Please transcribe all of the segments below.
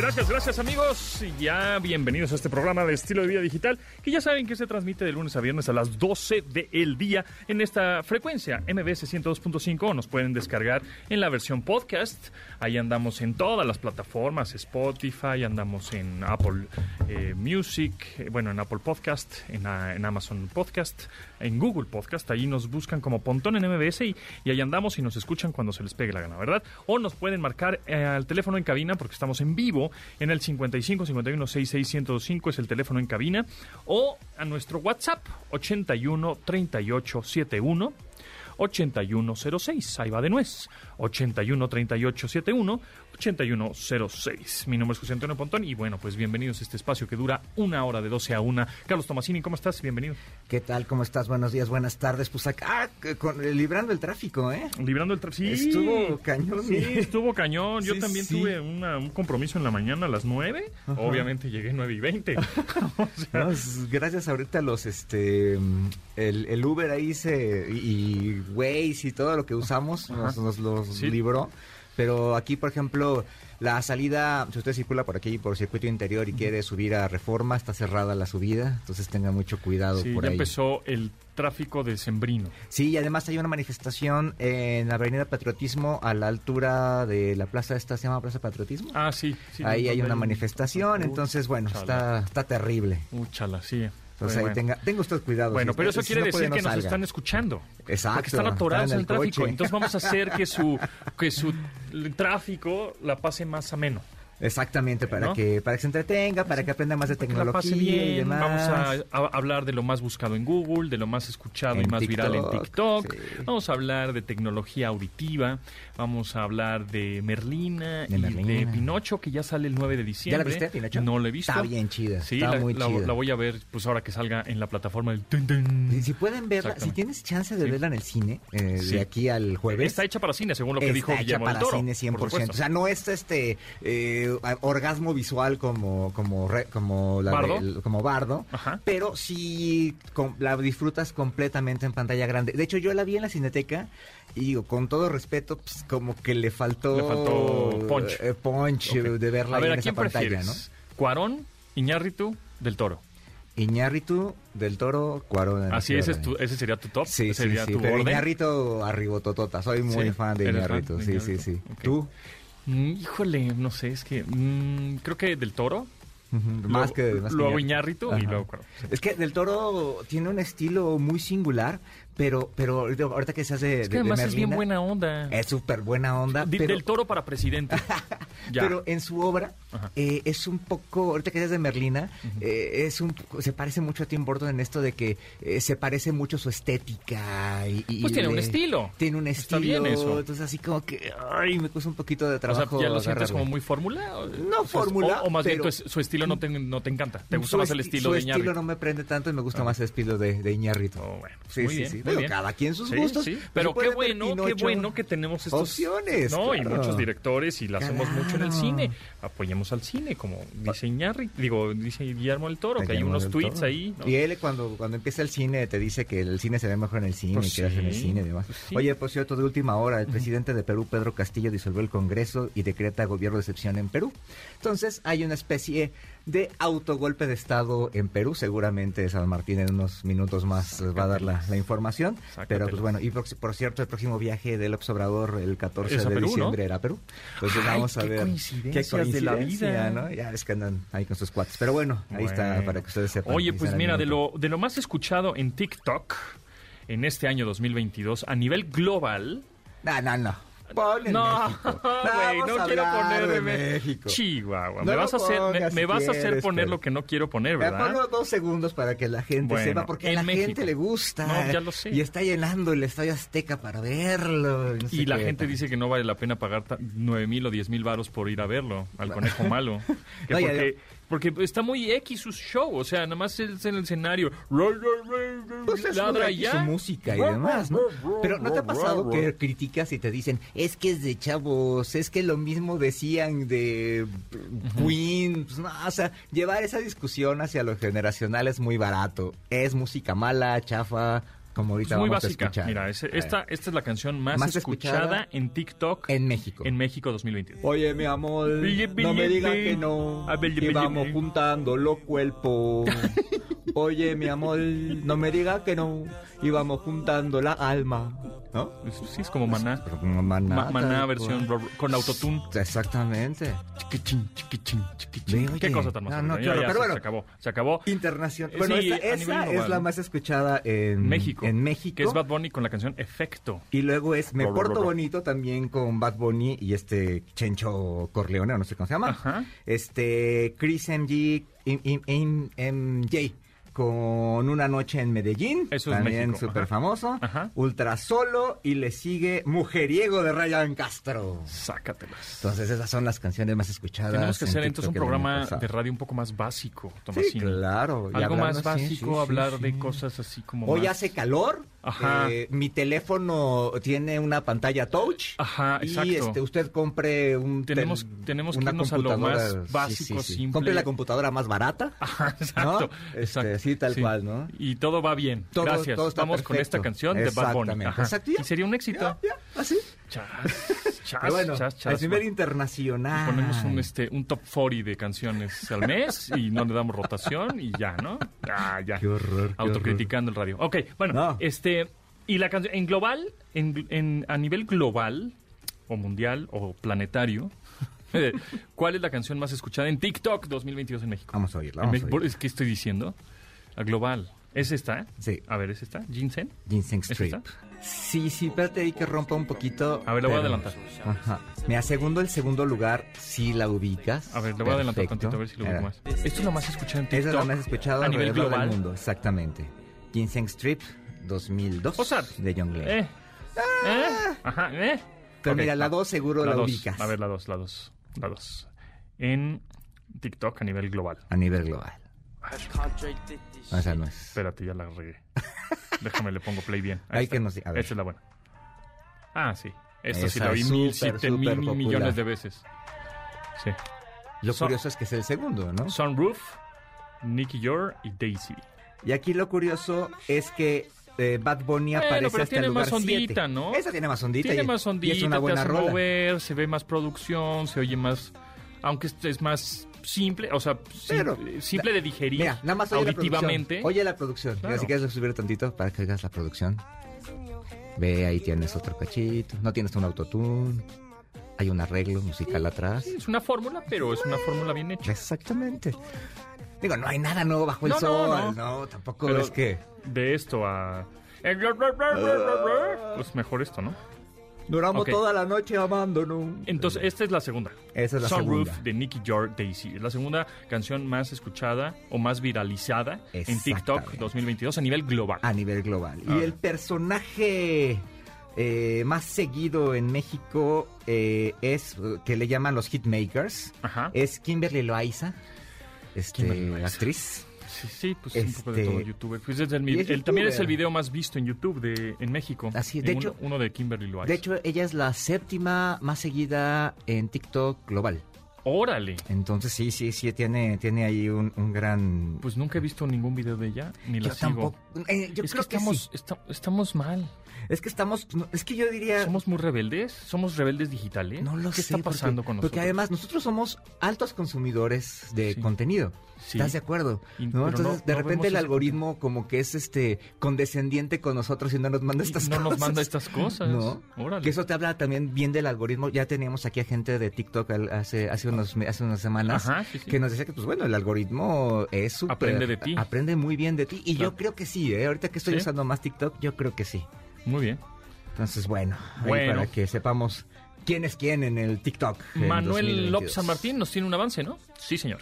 Gracias, gracias amigos. Ya bienvenidos a este programa de estilo de vida digital, que ya saben que se transmite de lunes a viernes a las 12 del día en esta frecuencia MBS 102.5. Nos pueden descargar en la versión podcast. Ahí andamos en todas las plataformas, Spotify, andamos en Apple eh, Music, eh, bueno, en Apple Podcast, en Amazon Podcast, en Google Podcast. Ahí nos buscan como Pontón en MBS y, y ahí andamos y nos escuchan cuando se les pegue la gana, ¿verdad? O nos pueden marcar eh, al teléfono en cabina porque estamos en vivo en el 55 51 66 1025 es el teléfono en cabina o a nuestro WhatsApp 81 38 71 8106. Ahí va de nuez. 81 38 71 8106. Mi nombre es José Antonio Pontón y bueno, pues bienvenidos a este espacio que dura una hora de 12 a 1. Carlos Tomasini, ¿cómo estás? Bienvenido. ¿Qué tal? ¿Cómo estás? Buenos días, buenas tardes. Pues acá, ah, con- eh, librando el tráfico, ¿eh? Librando el tráfico. Sí. Estuvo cañón. Sí, estuvo cañón. Yo Sí, también sí. tuve una- un compromiso en la mañana a las 9. Obviamente llegué 9 y 20. O sea, No, es- gracias ahorita a los, este, el, el Uber ahí se, y, y Waze y todo lo que usamos nos, nos los libró. Pero aquí, por ejemplo, la salida, si usted circula por aquí, por circuito interior y quiere subir a Reforma, está cerrada la subida, entonces tenga mucho cuidado sí, por ya ahí. empezó el tráfico de Sembrino. Sí, y además hay una manifestación en la Avenida Patriotismo a la altura de la plaza esta, ¿se llama Plaza Patriotismo? Ah, sí. sí Ahí hay una un- manifestación, entonces, bueno, está, está terrible. Uy, chala, sí. Entonces Bueno, ahí tenga, tenga usted cuidado. Bueno, si pero usted- eso si quiere puede, decir no que nos salga. están escuchando. Exacto, Porque están atorados están en el tráfico. coche. Entonces vamos a hacer que su, que su tráfico la pase más ameno. Exactamente, para ¿No? que para que se entretenga, para que aprenda más de tecnología bien. y demás. Vamos a, a hablar de lo más buscado en Google, de lo más escuchado y más viral en TikTok, sí. Vamos a hablar de tecnología auditiva. Vamos a hablar de Merlina De y Merlina. de Pinocho, que ya sale el 9 de ¿Ya diciembre. la viste, Pinocho? No la he visto. Está bien chida, Sí, está la, muy la- chida. la voy a ver pues ahora que salga en la plataforma del... Tun. Y si pueden verla, si tienes chance de Sí. verla en el cine, eh, de aquí al jueves. Está hecha para cine, según lo que está dijo hecha Guillermo para del Toro. cine por 100%. supuesto. O sea, no es este eh, orgasmo visual como como re- como la ¿Bardo? del- como bardo, Ajá. pero sí com- la disfrutas completamente en pantalla grande. De hecho, yo la vi en la Cineteca y digo, con todo respeto, pues, como que le faltó Le faltó punch. eh, punch, eh, de verla A ahí ver, en ¿a esa pantalla, prefieres? ¿Cuarón, Iñárritu, del Toro? ¿no? Iñárritu del Toro, Cuarón. Así, ese, es tu- ese sería tu top. Sí, ese sí, sería sí. tu Pero orden. Iñárritu arribototota. Soy muy Sí, fan de ¿eres fan Iñárritu. de Sí, sí, Iñárritu? sí. Ok. ¿Tú? Mm, híjole, no sé, es que mm, creo que del Toro. Ujú, Más luego, que más luego Iñárritu. Y luego. Sí. Es que Del Toro tiene un estilo muy singular, pero pero ahorita- que se hace Es que además es bien buena onda. Es súper buena onda, Di- pero, Del Toro para presidente. ya. pero en su obra eh, es un poco, ahorita que es de Merlina, eh, es un se parece mucho a Tim Burton en esto de que eh, se parece mucho su estética y, y Pues tiene un estilo. Tiene un Está estilo, bien eso. entonces así como que ay, me cuesta un poquito de o sea, trabajo. ya lo sientes como muy fórmula. No fórmula, O, o más bien pero- tu es- su estilo no te, no te encanta. Te gusta Su más el esti- estilo su de estilo Iñárritu. no me prende tanto y me gusta Ah. más el estilo de, de Iñárritu. Oh, bueno, Sí, muy sí, bien, sí. Muy Digo, bien. cada quien sus Sí, gustos. sí. Pero qué bueno, qué bueno que tenemos estos Opciones, No, y muchos directores y la hacemos mucho en el cine. Apoyemos al cine, como dice Iñárritu, digo, dice Guillermo del Toro, que hay unos tweets ahí. ¿no? Y él cuando, cuando empieza el cine te dice que el cine se ve mejor en el cine Pues y quedas en el sí, cine y demás. pues sí. Oye, por cierto, de última hora, el presidente de Perú, Pedro Castillo, disolvió el Congreso y decreta gobierno de excepción en Perú. Entonces hay una especie de autogolpe de Estado en Perú. Seguramente San Martín en unos minutos más va a dar la, la información. Sácatelas. Pero pues bueno, y por, por cierto, el próximo viaje del López Obrador el 14 Es a de Perú, ¿no? diciembre era Perú. Entonces Ay, vamos a qué ver. coincidencias de la vida. ¿no? Ya es que andan ahí con sus cuates. Pero bueno, ahí está para que ustedes sepan. Oye, pues mira, de lo, de lo más escuchado en TikTok en este año 2022 a nivel global. No, no, no. Pon en No, güey, no quiero poner México. Chihuahua. No me vas a hacer, me, si vas a hacer poner pero- lo que no quiero poner, ¿verdad? ponlo dos segundos para que la gente Bueno, sepa, porque a la México. gente le gusta. No, ya lo sé. Y está llenando el Estadio Azteca para verlo. no Y la gente dice que no vale la pena pagar 9 mil o 10 mil varos por ir a verlo, al conejo malo. Que porque Porque está muy X su show, o sea, nada más es en el escenario. Pues es ladra muy y X su ya. música y demás, ¿no? Pero ¿no te ha pasado que criticas y te dicen, es que es de chavos, es que lo mismo decían de Queen? Pues no, o sea, llevar esa discusión hacia lo generacional es muy barato. Es música mala, chafa, como ahorita Es muy vamos a básica. escuchar. Mira, esta, esta es la canción más, Más escuchada, escuchada en TikTok En México. en México 2021. Oye, mi amor, Bille, no me bille, digas bille. que no. Ah, bille, Y bille, vamos bille. juntando los cuerpos. Oye, mi amor, no me digas que no. Y vamos juntando la alma. ¿No? Sí, es como maná. Pero como maná. Ma- maná tal versión con autotune. Exactamente. Chiquichín, chiquichín, chiquichín. Qué cosa tan más No, no, bonita. claro, Ya, ya, pero se- bueno. se acabó. Se acabó. Internacional. Bueno, sí, esta- esa global, es la más escuchada en México. En México. Que es Bad Bunny con la canción Efecto. Y luego es Me Ro, Porto ro, ro. Bonito también con Bad Bunny y este Chencho Corleone, o no sé cómo se llama. Ajá. Este Chris MG, M- M- M- MJ con Una Noche en Medellín. Eso es también súper famoso. Ajá. Ultra Solo y le sigue Mujeriego de Ryan Castro. Sácatelas. Entonces esas son las canciones más escuchadas. Tenemos que en hacer entonces un programa de radio un poco más básico, Sí, Tomasini. claro. y Algo hablando más básico, sí, sí, hablar de sí. cosas así como Hoy más- hace calor. Ajá. eh, mi teléfono tiene una pantalla touch. Ajá, y exacto. este, usted compre un Tenemos- tenemos que una irnos a lo más básico, simple. Compre la computadora más barata. Ajá, exacto. ¿no? Este, exacto. Sí, tal cual, ¿no? Y todo va bien. Todo- Gracias. todo Vamos con perfecto. esta canción de Bad Bunny. Exacto. Y sería un éxito. Ya, ya, así. Chas, chas, Pero bueno, chas, chas. al nivel internacional. Ponemos un, este, un top 40 de canciones al mes y no le damos rotación y ya, ¿no? Ah, ya. Qué horror, qué Autocriticando el radio. Ok, bueno, No. este. Y la canción, en global, en, en- a nivel global, o mundial, o planetario, ¿cuál es la canción más escuchada en TikTok 2022 en México? Vamos a oírla, vamos a oírla. ¿Es que estoy diciendo? A global. ¿Es esta? Sí. A ver, ¿es esta? ¿Ginseng? Ginseng ¿Es Strip. esta? Sí, sí, espérate ahí que rompa un poquito. A ver, la voy a adelantar. Ajá. Mira, segundo el segundo lugar, si la ubicas. A ver, le voy a adelantar tantito a ver si lo veo Mira, más. Esto es lo más escuchado en TikTok. Esa es la más escuchada a nivel global. del mundo, exactamente. Ginseng Strip 2002 O sea, de John Glenn. Eh. Eh. Ajá, eh. Pero mira, la va. 2 seguro la, dos. ubicas A ver, la 2, la 2. La 2. En TikTok a nivel global. a nivel global. No, esa no es. Espérate, ya la regué. Déjame, le pongo play bien. Hay está. que nos- a ver. Esta es la buena. Ah, sí. Esta sí Esa la vi es mil, súper, siete mil súper popular. millones de veces. Sí. Lo Son- curioso es que es el segundo, ¿no? Sunroof, Nicky Yor y Daisy. Y aquí lo curioso es que eh, Bad Bunny Bueno, aparece pero hasta tiene el lugar más ondita, siete. ¿no? Esa tiene más ondita. Tiene y- más ondita, Y es una te buena hace rola. mover, se ve más producción, se oye más... Aunque es- más simple, o sea, Pero, simple de digerir Mira, nada más oye auditivamente. la. Oye la producción. Mira, Claro. si quieres subir tantito para que oigas la producción. Ve, ahí tienes otro cachito. No tienes un autotune. Hay un arreglo musical atrás. Es una fórmula, pero es una fórmula bien hecha. Exactamente. Digo, no hay nada nuevo bajo el No, no, sol. no. No, tampoco Pero es que... De esto a... Pues mejor esto, ¿no? Duramos toda la noche amándonos. Entonces, esta es la segunda. Esa es la Sunroof segunda. de Nicky Jar Daisy. Es la segunda canción más escuchada o más viralizada en TikTok Exactamente. 2022 a nivel global. a nivel global. Y el personaje eh, más seguido en México eh, es eh, que le llaman los hitmakers. Ajá. Es Kimberly Loaiza, este, Kimberly Loaiza. actriz. Sí, sí, pues un poco de Este- todo youtuber. Pues es el, también es el video más visto en YouTube de, en México. Así, de hecho- uno, uno de Kimberly Loaiza. De hecho, ella es la séptima más seguida en TikTok global. órale. Entonces sí, sí, sí, tiene, tiene ahí un, un gran... Pues nunca he visto ningún video de ella, ni la yo sigo. tampoco... eh, yo es creo que estamos, sí. estamos mal. Es que estamos... no, Es que yo diría... ¿Somos muy rebeldes? ¿Somos rebeldes digitales? No lo ¿Qué sé. está pasando porque, con nosotros? Porque además nosotros somos altos consumidores de Sí. contenido. Sí. ¿Estás de acuerdo? Y- ¿No? Entonces, no- de no repente el algoritmo como que es este condescendiente con nosotros y no nos manda Y estas no cosas. nos manda estas cosas. No. Órale. Que eso te habla también bien del algoritmo. Ya teníamos aquí a gente de TikTok hace, hace, unos, hace unas semanas Ajá, sí, sí. que nos decía que, pues bueno, el algoritmo es súper... Aprende de ti. Aprende muy bien de ti. Y Claro. yo creo que sí, ¿eh? Ahorita que estoy usando más TikTok, yo creo que sí. Muy bien. Entonces, bueno, ahí Bueno. para que sepamos quién es quién en el TikTok. Manuel 2022. López San Martín nos tiene un avance, ¿no? Sí, señor.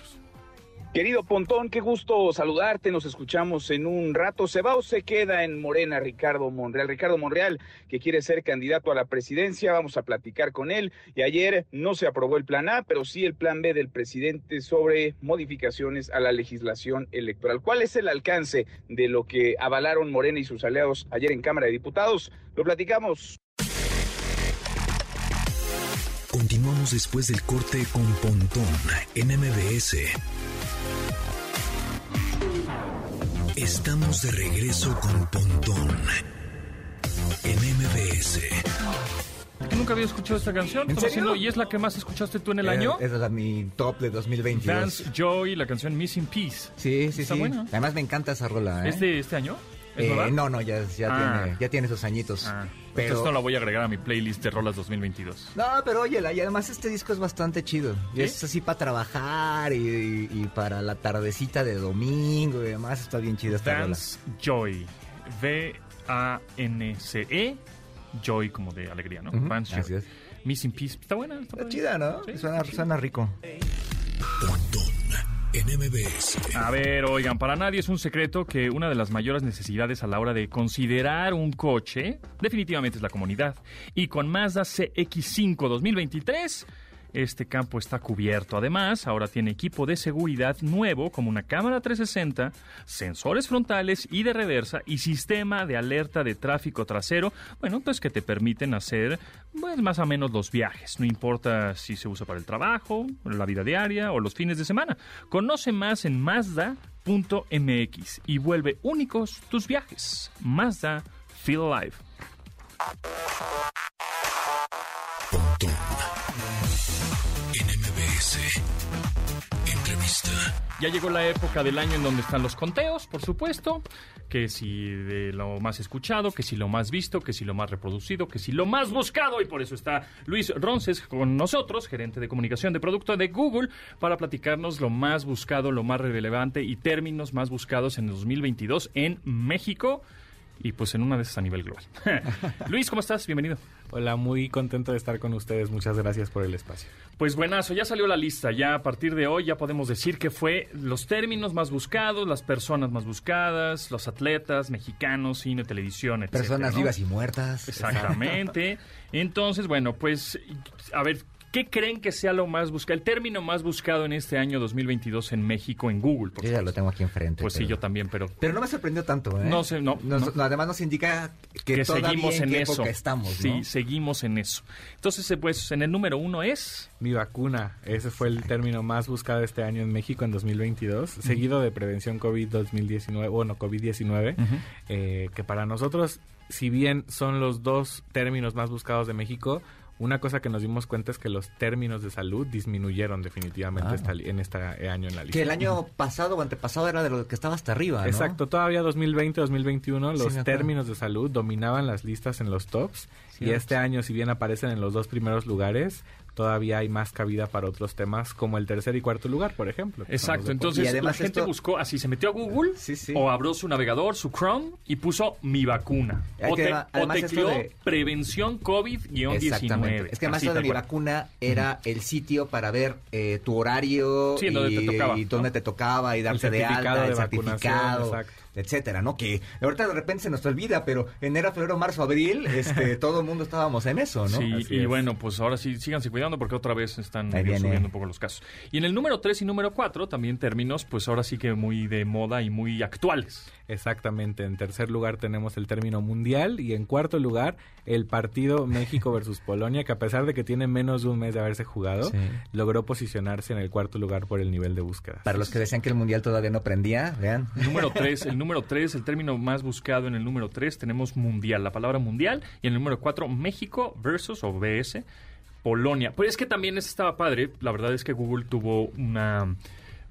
Querido Pontón, qué gusto saludarte. Nos escuchamos en un rato. Se va o se queda en Morena Ricardo Monreal. Ricardo Monreal, que quiere ser candidato a la presidencia, vamos a platicar con él. Y ayer no se aprobó el plan A, pero sí el plan B del presidente sobre modificaciones a la legislación electoral. ¿Cuál es el alcance de lo que avalaron Morena y sus aliados ayer en Cámara de Diputados? Lo platicamos. Continuamos después del corte con Pontón en MBS. Estamos de regreso con Pontón en MBS. Nunca había escuchado esta canción. ¿Y es la que más escuchaste tú en el Eh, año? Esa es mi top de 2022. Dance Joy, la canción Missing Piece. Sí, sí, Está sí. buena. Además me encanta esa rola. ¿eh? ¿Es de este año? ¿Es Eh, no, no, ya, ya, Ah. tiene, ya tiene sus añitos. Ah, pero... Entonces no la voy a agregar a mi playlist de rolas 2022. No, pero óyela, y además este disco es bastante chido. Y. Es así para trabajar y, y para la tardecita de domingo y demás. Está bien chido esta rola. Dance Joy. V-A-N-C-E. E, Joy como de alegría, ¿no? Dance así Joy. Missing Piece. Está buena. Está, Está chida, ¿no? Sí, suena, suena rico. Pontón en MBS. A ver, oigan, para nadie es un secreto que una de las mayores necesidades a la hora de considerar un coche definitivamente es la comunidad. Y con Mazda CX5 2023, este campo está cubierto. Además, ahora tiene equipo de seguridad nuevo como una cámara 360, sensores frontales y de reversa y sistema de alerta de tráfico trasero, bueno, pues que te permiten hacer pues, más o menos los viajes. No importa si se usa para el trabajo, la vida diaria o los fines de semana. Conoce más en Mazda.mx y vuelve únicos tus viajes. Mazda Feel Alive. Ya llegó la época del año en donde están los conteos, por supuesto, que si de lo más escuchado, que si lo más visto, que si lo más reproducido, que si lo más buscado, y por eso está Luis Ronces con nosotros, gerente de comunicación de producto de Google, para platicarnos lo más buscado, lo más relevante y términos más buscados en el 2022 en México y pues en una de esas a nivel global. Luis, ¿cómo estás? Bienvenido. Hola, muy contento de estar con ustedes. Muchas gracias por el espacio. Pues buenazo, ya salió la lista. Ya a partir de hoy ya podemos decir que fue los términos más buscados, las personas más buscadas, los atletas, mexicanos, cine, televisión, etc. Personas vivas y muertas. Exactamente. Entonces, bueno, pues a ver, ¿qué creen que sea lo más buscado? El término más buscado en este año 2022 en México en Google. por Yo ya lo tengo aquí enfrente. Pues sí, yo también, pero Pero no me sorprendió tanto, ¿eh? No sé, no, Nos- no. Además nos indica que, que todavía seguimos en, qué eso. época estamos, Sí, ¿no? seguimos en eso. Entonces, eh, pues en el número uno es... Mi vacuna, ese fue el término más buscado este año en México en 2022, seguido de prevención COVID 2019, bueno, COVID-19, eh, que para nosotros, si bien son los dos términos más buscados de México, una cosa que nos dimos cuenta es que los términos de salud disminuyeron definitivamente Ah. esta en este año en la lista. Que el año pasado o antepasado era de lo que estaba hasta arriba, ¿no? Exacto, todavía 2020-2021 Sí, los me acuerdo. términos de salud dominaban las listas en los tops y este año si bien aparecen en los dos primeros lugares, todavía hay más cabida para otros temas como el tercer y cuarto lugar, por ejemplo. Exacto, entonces Y además la gente esto- buscó así, se metió a Google Sí, sí. o abrió su navegador, su Chrome y puso mi vacuna. O, te- o además esto tecleó de- prevención COVID-19. Exactamente. Es que además Así, lo de mi vacuna era el sitio para ver eh, tu horario Sí, en donde y, te tocaba, y dónde ¿no? te tocaba y darte de alta, de el certificado, exacto. Etcétera, ¿no? Que ahorita de repente se nos olvida, pero enero, febrero, marzo, abril, este, todo el mundo estábamos en eso, ¿no? Sí, Así y es. bueno, pues ahora sí, síganse cuidando porque otra vez están subiendo un poco los casos. Y en el número 3 y número 4 también términos, pues ahora sí que muy de moda y muy actuales. Exactamente, en tercer lugar tenemos el término mundial y en cuarto lugar el partido México versus Polonia, que a pesar de que tiene menos de un mes de haberse jugado, Sí. logró posicionarse en el cuarto lugar por el nivel de búsqueda. Para los que decían que el mundial todavía no prendía, vean. Número 3, el número 3, el término más buscado en el número 3 tenemos mundial, la palabra mundial. Y en el número 4, México versus o BS, Polonia. Pues es que también ese estaba padre. La verdad es que Google tuvo una...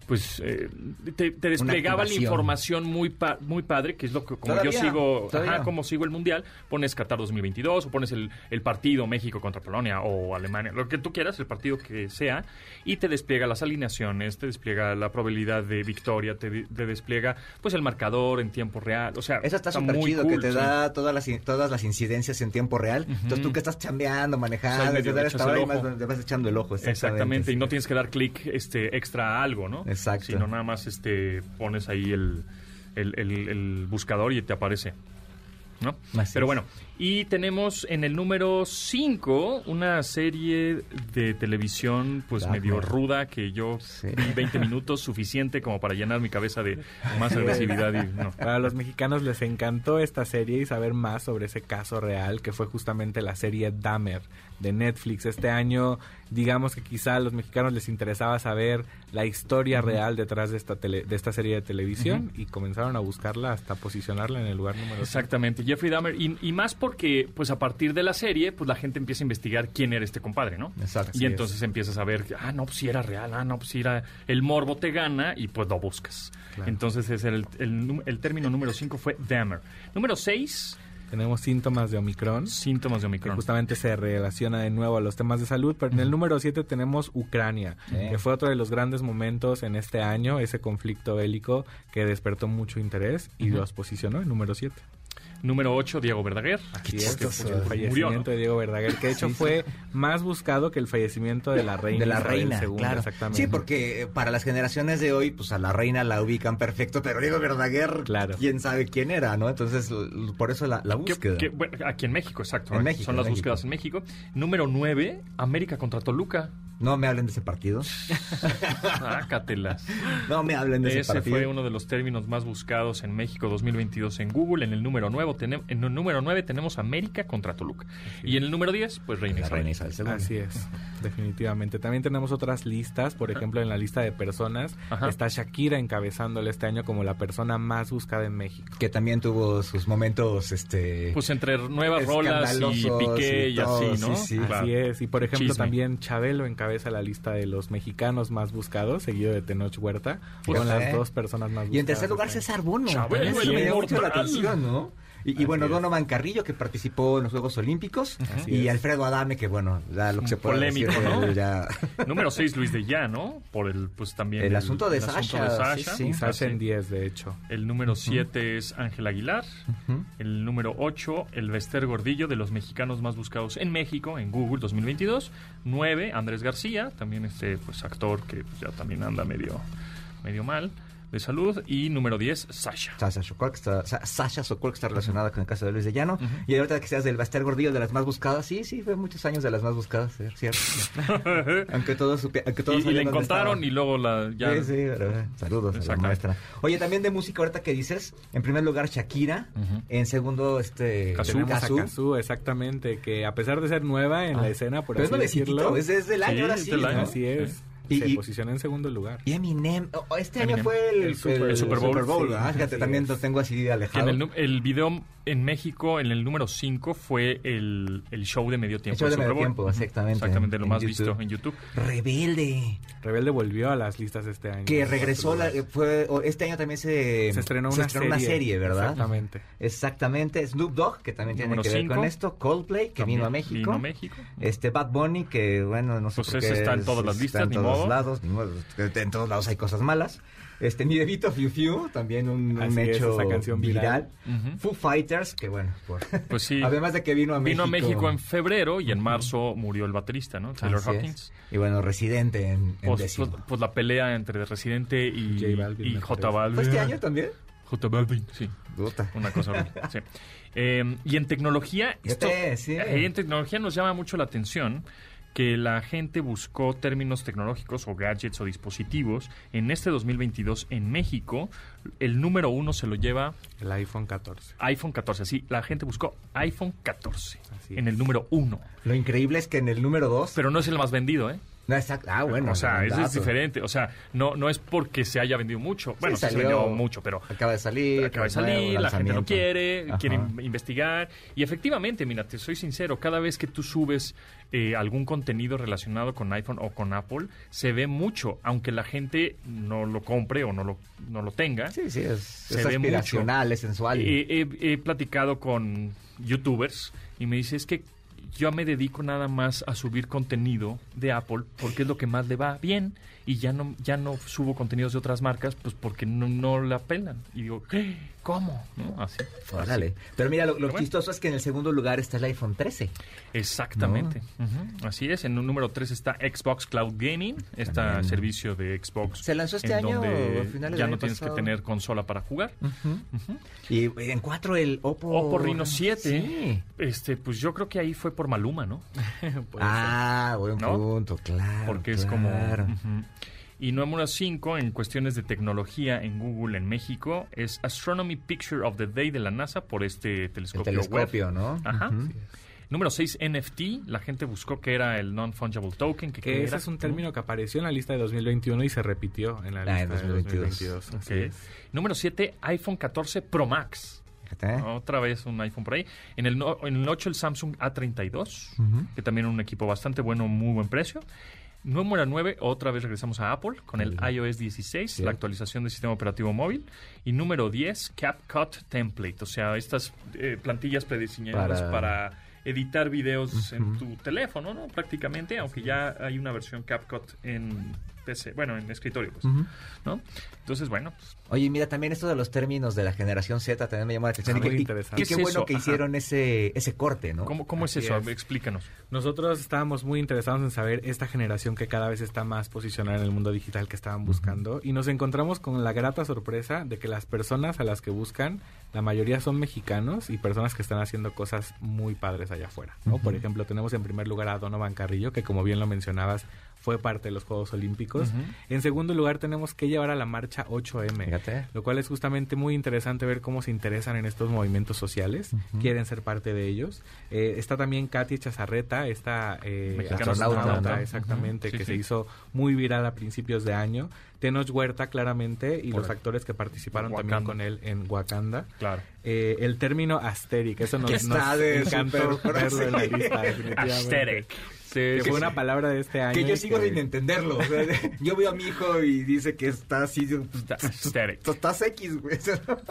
Pues eh, te, te desplegaba la información muy pa- muy padre, que es lo que como yo sigo, ajá, como sigo el mundial, pones Qatar 2022 o pones el, el partido México contra Polonia o Alemania, lo que tú quieras, el partido que sea, y te despliega las alineaciones, te despliega la probabilidad de victoria, te, te despliega pues el marcador en tiempo real, o sea, Eso está súper muy chido, cool, que te sí. da todas las, todas las incidencias en tiempo real. Entonces tú que estás chambeando, manejando, O sea, ojo. le vas echando el ojo. Exactamente, y no tienes que dar clic este extra a algo, ¿no? Exacto. Sino nada más este, pones ahí el, el, el- el buscador y te aparece. ¿No? Pero bueno, y tenemos en el número 5 una serie de televisión pues medio ruda que yo Sí. vi 20 minutos suficiente como para llenar mi cabeza de más agresividad y no. Para los mexicanos les encantó esta serie y saber más sobre ese caso real que fue justamente la serie Dahmer de Netflix. Este año, digamos que quizá a los mexicanos les interesaba saber la historia real detrás de esta, tele- de esta serie de televisión y comenzaron a buscarla hasta posicionarla en el lugar número Exactamente, Jeffrey Dahmer. Y, y más porque, pues a partir de la serie, pues la gente empieza a investigar quién era este compadre, ¿no? Exacto. Y entonces empiezas a ver, ah, no, pues si era real, ah, no, pues si era... El morbo te gana y pues lo buscas. Claro. Entonces es el, el, el término número 5 fue Dahmer. Número 6, Tenemos síntomas de Omicron. síntomas de que Omicron. justamente se relaciona de nuevo a los temas de salud, pero en el número 7 tenemos Ucrania, que fue otro de los grandes momentos en este año, ese conflicto bélico que despertó mucho interés y los posicionó en número 7. Número 8, Diego Verdaguer. Así es, chistoso. el Murió, fallecimiento ¿no? de Diego Verdaguer, que de hecho fue más buscado que el fallecimiento de la reina de la Isabel reina, II, claro. exactamente. Sí, porque eh, para las generaciones de hoy, pues a la reina la ubican perfecto, pero Diego Verdaguer, Claro. quién sabe quién era, ¿no? Entonces, por eso la, la Que- búsqueda. que- bueno, aquí en México, exacto. En ¿eh? México, Son en las México. búsquedas en México. Número 9, América contra Toluca. No me hablen de ese partido. Sácatelas. No me hablen de ese, Ese partido. fue uno de los términos más buscados en México 2022 en Google. En el número 9, tenem- en el número 9 tenemos América contra Toluca. Y en el número 10, pues Reina Isabel. reina Isabel II. Así es, definitivamente. También tenemos otras listas, por ejemplo, en la lista de personas Ajá. está Shakira encabezándole este año como la persona más buscada en México. Que también tuvo sus momentos, este... Pues entre nuevas rolas y Piqué y, así, ¿no? sí, sí. Claro. Así es, y por ejemplo Chisme. también Chabelo encabeza la lista de los mexicanos más buscados, seguido de Tenoch Huerta, con las dos personas más buscadas. Y en tercer lugar. César Bono. Chabelo, También el me llamó mucho la inmortal. atención, ¿no? Y, bueno, es. Donovan Carrillo, que participó en los Juegos Olímpicos. Así y es. Alfredo Adame, que bueno, ya lo que se puede Polémico, decir de ¿no? él ya... Número 6, Luis de Ya, ¿no? Por el, pues también... El asunto de el asunto Sasha, de sí, Sasha. sí. Y Sasha Así. en 10, de hecho. El número 7 es Ángel Aguilar. El número 8, el Bester Gordillo, de los mexicanos más buscados en México, en Google 2022. 9, Andrés García, también este pues actor que pues, ya también anda medio, medio mal de salud. Y número 10, Sasha. Sasha Sokol, que está, Sa- Sasha Sokol, que está relacionada con el caso de Luis de Llano. Y ahorita que seas del Baster Gordillo, de las más buscadas, sí, sí, fue muchos años de las más buscadas, es cierto. aunque todos supi- aunque todos y, y dónde encontraron estaba. y luego la ya Sí, sí, pero, eh, saludos a la maestra. Oye, también de música ahorita que dices, en primer lugar Shakira, en segundo este Kazú. Tenemos a Kazú. Kazú, exactamente, que a pesar de ser nueva en Ah. la escena, por Pero es así nuevecito, decirlo, es desde el año Sí, ahora es sí. del así es, Y- se posicionó en segundo lugar. Y Eminem, oh, este año Eminem. fue el, El Super- el Super Bowl. ¿verdad? Sí, Fíjate, así también es. lo tengo así Que alejado. en el, el video en México, en el número 5, fue el, el show de medio tiempo. El show de medio tiempo, exactamente, Exactamente, en- lo en más YouTube. visto en YouTube. Rebelde. Rebelde volvió a las listas este año. Que En regresó, la, fue, o este año también se, se estrenó, una, serie, serie, ¿verdad? Exactamente. Exactamente. Snoop Dogg, que también tiene Número que ver cinco. con esto. Coldplay, que vino a México. Vino a México. Este Bad Bunny, que bueno, no sé Pues por ese qué está en todas las está listas, en ni todos modo. lados, ni modo. En todos lados hay cosas malas. Este, mi bebito Fiu Fiu, también un, un es, hecho esa canción viral. Foo Fighters, que bueno, por- Pues sí. además de que vino a México. Vino a México en febrero y en marzo murió el baterista, ¿no? Taylor Así es. Hawkins. Y bueno, residente en, en Pues, pues- pues la pelea entre Residente y, J Balvin, y J. Balvin. ¿Fue este año también? J Balvin, sí. Una cosa horrible. sí. Eh, y en tecnología, esto, sí. eh, en tecnología nos llama mucho la atención que la gente buscó términos tecnológicos o gadgets o dispositivos. En este 2022 en México, el número uno se lo lleva El iPhone 14. iPhone 14. Sí, la gente buscó iPhone 14 Así en es. el número uno. Lo increíble es que en el número 2. Pero no es el más vendido, ¿eh? No, exacto. Ah, bueno. o sea, eso es diferente. O sea, no, no es porque se haya vendido mucho. Bueno, sí, se salió- vendió mucho, pero Acaba de salir. acaba de es nuevo, salir, la gente lo quiere, Ajá. quiere in- investigar. Y efectivamente, mira, te soy sincero, cada vez que tú subes eh, algún contenido relacionado con iPhone o con Apple, se ve mucho, aunque la gente no lo compre o no lo, no lo tenga. Sí, sí, es, Se es ve mucho. aspiracional, es sensual. Eh, he, he platicado con youtubers y me dice, es que yo me dedico nada más a subir contenido de Apple porque es lo que más le va bien y ya no ya no subo contenidos de otras marcas pues porque no, no la pelan. Y digo, "¿Qué? ¿Cómo? ¿No? Así. Órale. Pero mira, lo, lo Pero bueno. chistoso es que en el segundo lugar está el iPhone 13. Exactamente. Así es. En un número 3 está Xbox Cloud Gaming, este servicio de Xbox. ¿Se lanzó este en año donde o ya no tienes pasado? que tener consola para jugar. Y en cuatro el Oppo... Oppo Reno 7. Sí. Este, pues yo creo que ahí fue por Maluma, ¿no? Ah, buen ¿No? punto, claro. Porque es como... Y número 5 en cuestiones de tecnología en Google en México es Astronomy Picture of the Day de la NASA por este El telescopio, telescopio, web. ¿no? Ajá. Número 6 NFT, la gente buscó que era el non-fungible token. Que, Que ¿qué ese era? es un término que apareció en la lista de 2021 y se repitió en la Ah, lista en de 2022. 2022. así Ok. es. Número 7, iPhone 14 Pro Max. ¿eh? Otra vez un iPhone por ahí. En el, no- en el 8 el Samsung A32, Ujú. que también un equipo bastante bueno, muy buen precio. Número 9, otra vez regresamos a Apple con el iOS 16, Sí. la actualización del sistema operativo móvil. Y número 10, CapCut Template, o sea, estas eh, plantillas prediseñadas Para- para... editar videos en tu teléfono, ¿no? Prácticamente, aunque ya hay una versión CapCut en PC, bueno, en escritorio, pues. ¿no? Entonces, bueno, pues, Oye, mira, también esto de los términos de la generación Z también me llamó la atención. Ah, y muy y- interesante. Y ¿Qué qué es bueno eso? que Ajá. hicieron ese, ese corte, ¿no? ¿cómo, cómo es Así eso? es. Explícanos. Nosotros estábamos muy interesados en saber esta generación que cada vez está más posicionada en el mundo digital que estaban buscando y nos encontramos con la grata sorpresa de que las personas a las que buscan, la mayoría son mexicanos y personas que están haciendo cosas muy padres allá afuera. ¿no? Por ejemplo, tenemos en primer lugar a Donovan Carrillo, que como bien lo mencionabas, fue parte de los Juegos Olímpicos. En segundo lugar, tenemos que llevar a la marcha 8M. Fíjate. Lo cual es justamente muy interesante ver cómo se interesan en estos movimientos sociales, quieren ser parte de ellos. Eh, está también Katy Chazarreta, esta eh, Mexicana astronauta, astronauta, ¿no? exactamente. Sí, que sí. se hizo muy viral a principios de año. Tenoch Huerta, claramente, y Por los el- actores que participaron Wakanda. también con él en Wakanda. Claro. Eh, el término asteric, eso nos, Que está nos de encantó verlo en la lista, definitivamente. Aesthetic. Sí, Que fue sí. una palabra de este año. Que yo y sigo que- sin entenderlo. o sea, yo veo a mi hijo y dice que está así. pues, aesthetic. tú Estás X, güey.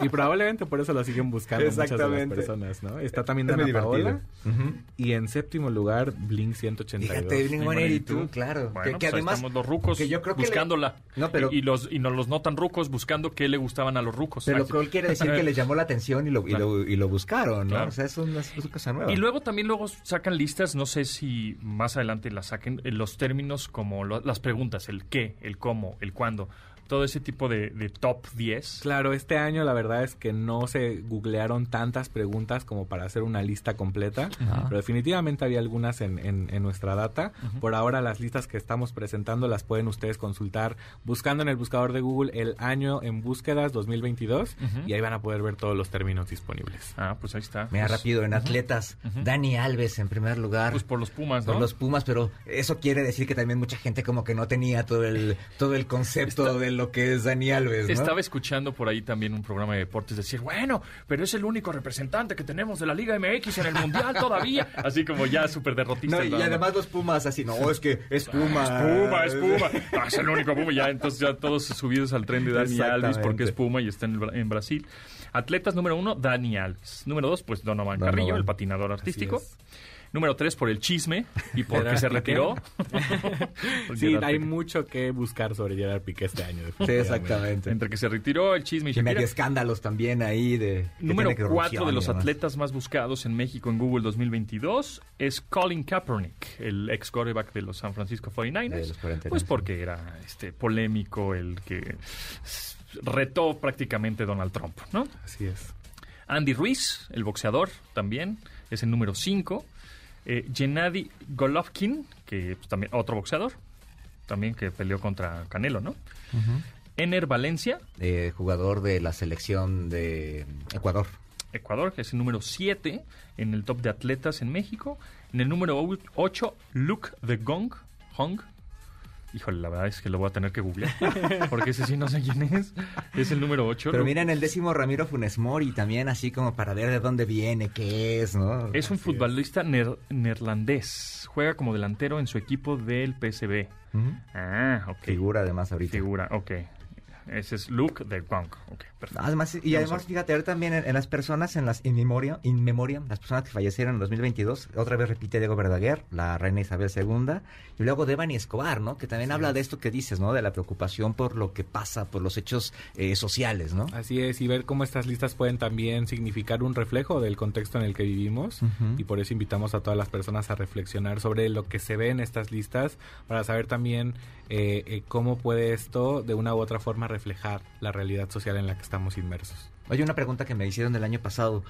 Y probablemente por eso lo siguen buscando muchas de las personas, ¿no? Está también Dana Paola. divertido. Ujú. Y en séptimo lugar, Blink 182. Fíjate, Blink Blink 182, claro. Bueno, que, pues que ahí además. estamos los rucos que yo creo que le- buscándola. No, pero- y, y los, y no, los no tan rucos buscando qué le gustaban a los rucos. Pero lo que quiere decir que les llamó la atención y lo, y Claro. lo, y lo buscaron, ¿no? Claro. O sea, es una, es una cosa nueva. Y luego también luego sacan listas, no sé si más adelante las saquen, eh, los términos como lo- las preguntas, el qué, el cómo, el cuándo, todo ese tipo de, de top 10. Claro, este año la verdad es que no se googlearon tantas preguntas como para hacer una lista completa, pero definitivamente había algunas en, en- en nuestra data. Por ahora las listas que estamos presentando las pueden ustedes consultar buscando en el buscador de Google el año en búsquedas 2022 Ujú. y ahí van a poder ver todos los términos disponibles. Ah, pues ahí está. Mira, Pues, rápido, en atletas, Dani Alves en primer lugar. Pues por los Pumas, ¿no? por los Pumas, pero eso quiere decir que también mucha gente como que no tenía todo el todo el concepto de lo que es Dani Alves, ¿no? Estaba escuchando por ahí también un programa de deportes decir, bueno, pero es el único representante que tenemos de la Liga MX en el Mundial todavía. Así como ya súper derrotista. No, y ¿no? además los Pumas así, no, es que es Puma. Es Puma, es Puma. Ah, es el único Puma. Ya, entonces ya todos subidos al tren de Dani Alves porque es Puma y está en, el en Brasil. Atletas número uno, Dani Alves. Número dos, pues Donovan Donovan. Carrillo, el patinador artístico. es. Número tres, por el chisme y porque se retiró. Sí, Gerard hay Piqué. mucho que buscar sobre Gerard Piqué este año. Sí, exactamente. Entre que se retiró, el chisme y Que medio Shakira. escándalos también ahí de... Número tiene 4 corrupción de los atletas más buscados en México en Google 2022 es Colin Kaepernick, el ex quarterback de los San Francisco 49ers. De los 49ers, pues porque era este polémico, el que retó prácticamente Donald Trump, ¿no? Así es. Andy Ruiz, el boxeador, también es el número 5. Eh, Gennady Golovkin, que pues, también otro boxeador, también que peleó contra Canelo, ¿no? Ener Valencia, Eh, jugador de la selección de Ecuador. Ecuador, que es el número 7 en el top de atletas en México. En el número 8, Luke de Gong. Hong. Híjole, la verdad es que lo voy a tener que googlear. Porque ese sí no sé quién es. Es el número 8. Pero mira en el décimo Ramiro Funes Mori también así como para ver de dónde viene, qué es, ¿no? Es un Así futbolista ner- neerlandés. Juega como delantero en su equipo del PSV. Ah, ok. Figura además ahorita. Figura, ok. Ese es Luke de Gong. Ok, perfecto. Además, y Vamos además, a- fíjate, ver también en, en las personas, en las in memoria, in memoria, las personas que fallecieron en 2022, otra vez repite Diego Verdaguer, la reina Isabel II, y luego Devani Escobar, ¿no? Que también habla de esto que dices, ¿no? De la preocupación por lo que pasa, por los hechos eh, sociales, ¿no? Así es, y ver cómo estas listas pueden también significar un reflejo del contexto en el que vivimos. Y por eso invitamos a todas las personas a reflexionar sobre lo que se ve en estas listas, para saber también eh, eh, cómo puede esto de una u otra forma reflejar la realidad social en la que estamos inmersos. Oye, una pregunta que me hicieron el año pasado.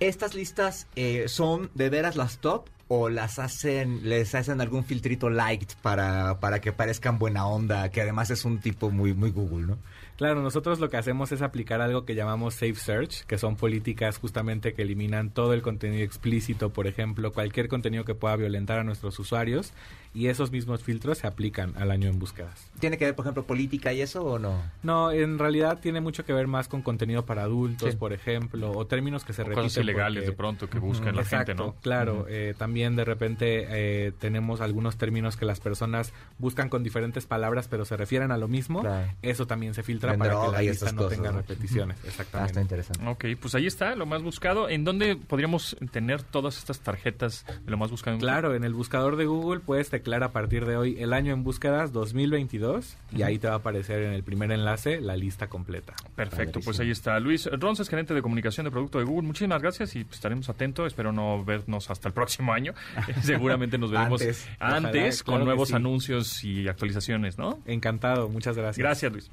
¿Estas listas eh, son de veras las top o las hacen, les hacen algún filtrito light para, para que parezcan buena onda, que además es un tipo muy, muy Google, ¿no? Claro, nosotros lo que hacemos es aplicar algo que llamamos Safe Search, que son políticas justamente que eliminan todo el contenido explícito, por ejemplo, cualquier contenido que pueda violentar a nuestros usuarios, y esos mismos filtros se aplican al año en búsquedas. ¿Tiene que ver, por ejemplo, política y eso o no? No, en realidad tiene mucho que ver más con contenido para adultos, Sí. por ejemplo, o términos que se repiten. Cosas ilegales porque- de pronto que buscan la Exacto, gente, ¿no? Claro, eh, también de repente eh, tenemos algunos términos que las personas buscan con diferentes palabras, pero se refieren a lo mismo. Claro. Eso también se filtra En para que la y lista no cosas, tenga ¿no? repeticiones. Ah, Exactamente. está interesante. Ok, pues ahí está, lo más buscado. ¿En dónde podríamos tener todas estas tarjetas de lo más buscado? Claro, en el buscador de Google puedes teclear a partir de hoy el año en búsquedas 2022 y ahí te va a aparecer en el primer enlace la lista completa. Perfecto, pues ahí está. Luis Ronces, gerente de comunicación de producto de Google. Muchísimas gracias y pues, estaremos atentos. Espero no vernos hasta el próximo año. Seguramente nos veremos Antes. antes, Ojalá, con claro nuevos sí. anuncios y actualizaciones, ¿no? Encantado, muchas gracias. Gracias, Luis.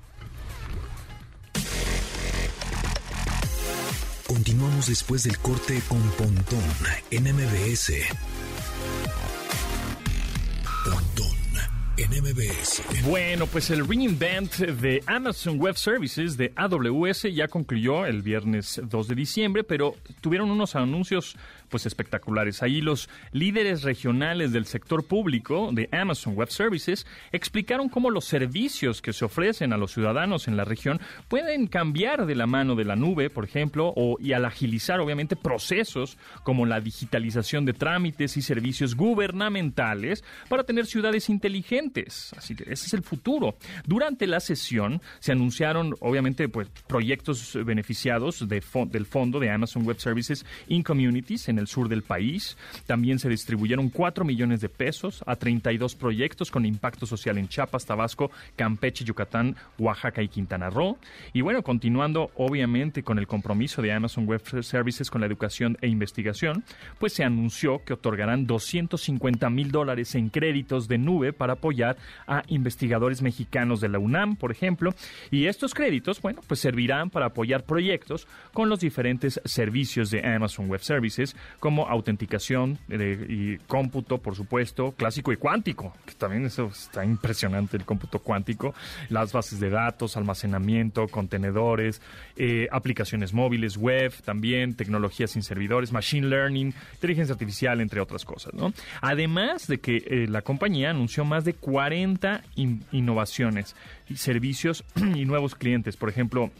Continuamos después del corte con Pontón en MBS. Pontón en MBS. Bueno, pues el reinvent de Amazon Web Services de AWS ya concluyó el viernes 2 de diciembre, pero tuvieron unos anuncios pues espectaculares. Ahí los líderes regionales del sector público de Amazon Web Services explicaron cómo los servicios que se ofrecen a los ciudadanos en la región pueden cambiar de la mano de la nube, por ejemplo, o, y al agilizar obviamente procesos como la digitalización de trámites y servicios gubernamentales para tener ciudades inteligentes. Así que ese es el futuro. Durante la sesión se anunciaron obviamente pues proyectos beneficiados de del fondo de Amazon Web Services in Communities en el sur del país. También se distribuyeron 4 millones de pesos a 32 proyectos con impacto social en Chiapas, Tabasco, Campeche, Yucatán, Oaxaca y Quintana Roo. Y bueno, continuando obviamente con el compromiso de Amazon Web Services con la educación e investigación, pues se anunció que otorgarán 250 mil dólares en créditos de nube para apoyar a investigadores mexicanos de la UNAM, por ejemplo. Y estos créditos, bueno, pues servirán para apoyar proyectos con los diferentes servicios de Amazon Web Services, como autenticación eh, y cómputo, por supuesto, clásico y cuántico, que también eso está impresionante, el cómputo cuántico, las bases de datos, almacenamiento, contenedores, eh, aplicaciones móviles, web, también tecnologías sin servidores, machine learning, inteligencia artificial, entre otras cosas, ¿no? Además de que eh, la compañía anunció más de 40 in- innovaciones servicios y nuevos clientes, por ejemplo,